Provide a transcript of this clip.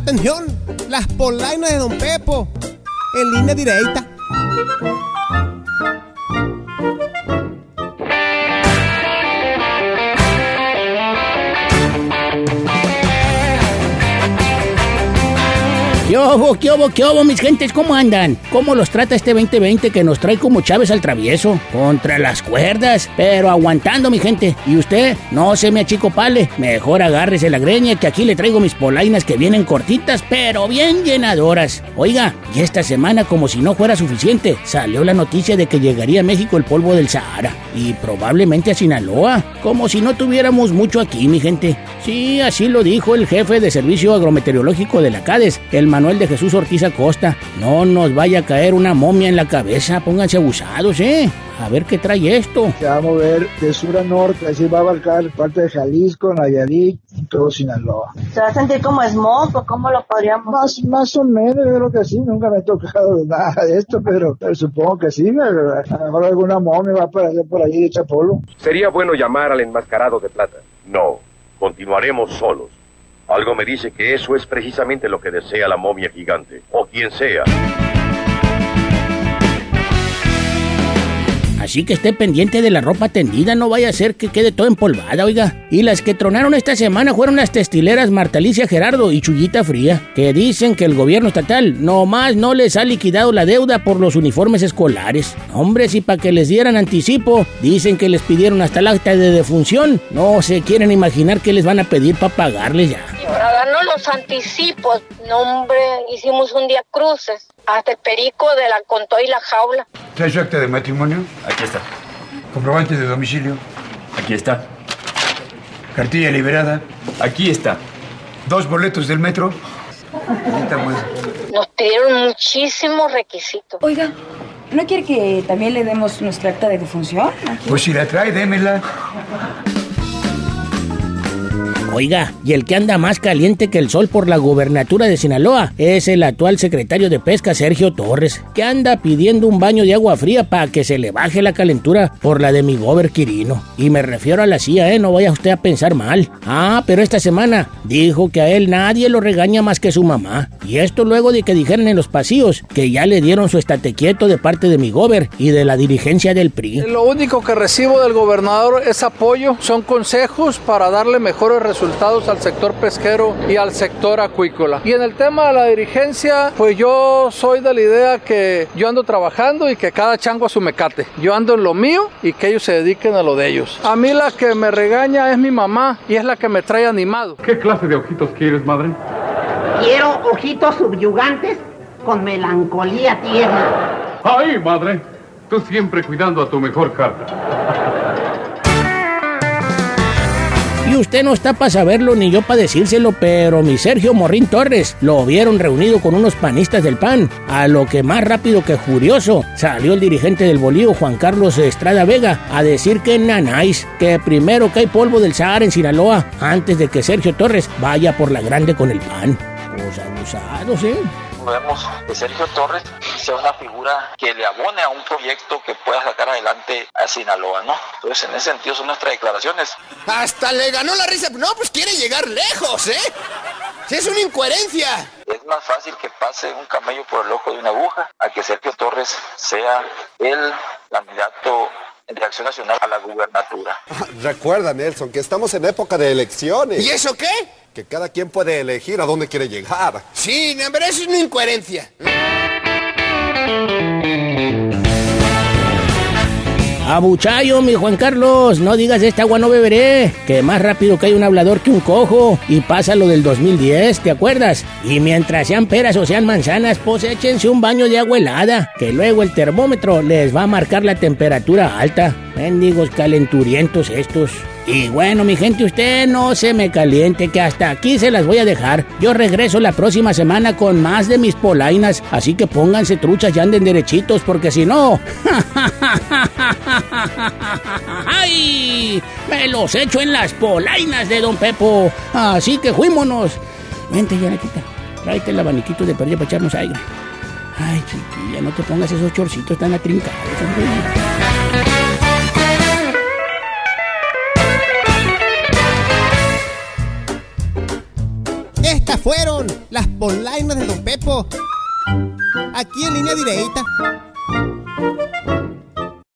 Atención, las polainas de Don Pepo, en línea directa. Obo, qué obo, qué obo, mis gentes? ¿Cómo andan? ¿Cómo los trata este 2020 que nos trae como Chávez al travieso? Contra las cuerdas, pero aguantando, mi gente. ¿Y usted? No se me achicopale. Mejor agárrese la greña que aquí le traigo mis polainas que vienen cortitas, pero bien llenadoras. Oiga, y esta semana, como si no fuera suficiente, salió la noticia de que llegaría a México el polvo del Sahara. Y probablemente a Sinaloa. Como si no tuviéramos mucho aquí, mi gente. Sí, así lo dijo el jefe de servicio agrometeorológico de la CADES, el Manuel de Jesús Ortiz Acosta. No nos vaya a caer una momia en la cabeza, pónganse abusados, ¿eh? A ver qué trae esto. Se va a mover de sur a norte, así va a abarcar parte de Jalisco, Nayarit y todo Sinaloa. ¿Se va a sentir como smog o cómo lo podríamos? Más, más o menos, yo creo que sí, nunca me he tocado nada de esto, pero, pero supongo que sí, a lo mejor alguna momia va a aparecer por ahí hecha polvo. Sería bueno llamar al enmascarado de plata. No, continuaremos solos. Algo me dice que eso es precisamente lo que desea la momia gigante, o quien sea. Así que esté pendiente de la ropa tendida, no vaya a ser que quede todo empolvada, oiga. Y las que tronaron esta semana fueron las testileras Marta Alicia Gerardo y Chuyita Fría, que dicen que el gobierno estatal nomás no les ha liquidado la deuda por los uniformes escolares. Hombre, si para que les dieran anticipo, dicen que les pidieron hasta el acta de defunción. No se quieren imaginar qué les van a pedir para pagarles ya. Los anticipos, no hombre, hicimos un día cruces. Hasta el perico de la contó y la jaula. ¿Trae su acta de matrimonio? Aquí está. ¿Comprobante de domicilio? Aquí está. ¿Cartilla liberada? Aquí está. ¿Dos boletos del metro? Pues. Nos pidieron muchísimos requisitos. Oiga, ¿no quiere que también le demos nuestra acta de defunción? Pues si la trae, démela. Oiga, y el que anda más caliente que el sol por la gubernatura de Sinaloa es el actual secretario de Pesca, Sergio Torres, que anda pidiendo un baño de agua fría para que se le baje la calentura por la de mi gober Quirino. Y me refiero a la CIA, ¿eh? No vaya usted a pensar mal. Ah, pero esta semana dijo que a él nadie lo regaña más que su mamá. Y esto luego de que dijeran en los pasillos que ya le dieron su estate quieto de parte de mi gober y de la dirigencia del PRI. Lo único que recibo del gobernador es apoyo, son consejos para darle mejores resultados resultados al sector pesquero y al sector acuícola. Y en el tema de la dirigencia, pues yo soy de la idea que yo ando trabajando y que cada chango a su mecate. Yo ando en lo mío y que ellos se dediquen a lo de ellos. A mí la que me regaña es mi mamá y es la que me trae animado. ¿Qué clase de ojitos quieres, madre? Quiero ojitos subyugantes con melancolía tierna. ¡Ay, madre! Tú siempre cuidando a tu mejor carta. Y usted no está para saberlo ni yo para decírselo, pero mi Sergio Morrín Torres lo vieron reunido con unos panistas del PAN. A lo que más rápido que furioso salió el dirigente del bolío, Juan Carlos Estrada Vega, a decir que nanáis, que primero cae polvo del Sahara en Sinaloa antes de que Sergio Torres vaya por la grande con el PAN. Los abusados, ¿eh? vemos que Sergio Torres sea una figura que le abone a un proyecto que pueda sacar adelante a Sinaloa, ¿no? Entonces, en ese sentido son nuestras declaraciones. Hasta le ganó la risa. No, pues quiere llegar lejos, ¿eh? Es una incoherencia. Es más fácil que pase un camello por el ojo de una aguja a que Sergio Torres sea el candidato de Acción Nacional a la gubernatura. Recuerda, Nelson, que estamos en época de elecciones. ¿Y eso qué? Que cada quien puede elegir a dónde quiere llegar. Sí, no, pero eso es una incoherencia. Abuchayo, mi Juan Carlos, no digas esta agua no beberé, que más rápido que hay un hablador que un cojo, y pasa lo del 2010, ¿te acuerdas? Y mientras sean peras o sean manzanas, pues échense un baño de agua helada, que luego el termómetro les va a marcar la temperatura alta. Mendigos calenturientos estos. Y bueno, mi gente, usted no se me caliente, que hasta aquí se las voy a dejar. Yo regreso la próxima semana con más de mis polainas, así que pónganse truchas y anden derechitos, porque si no... ¡Ay! Me los echo en las polainas de Don Pepo. Así que fuímonos. Vente, Yanatita. Tráete el abaniquito de perilla para echarnos aire. Ay, chiquilla, no te pongas esos chorcitos tan atrincados, hombre. Fueron las polainas de Don Pepo. Aquí en línea directa.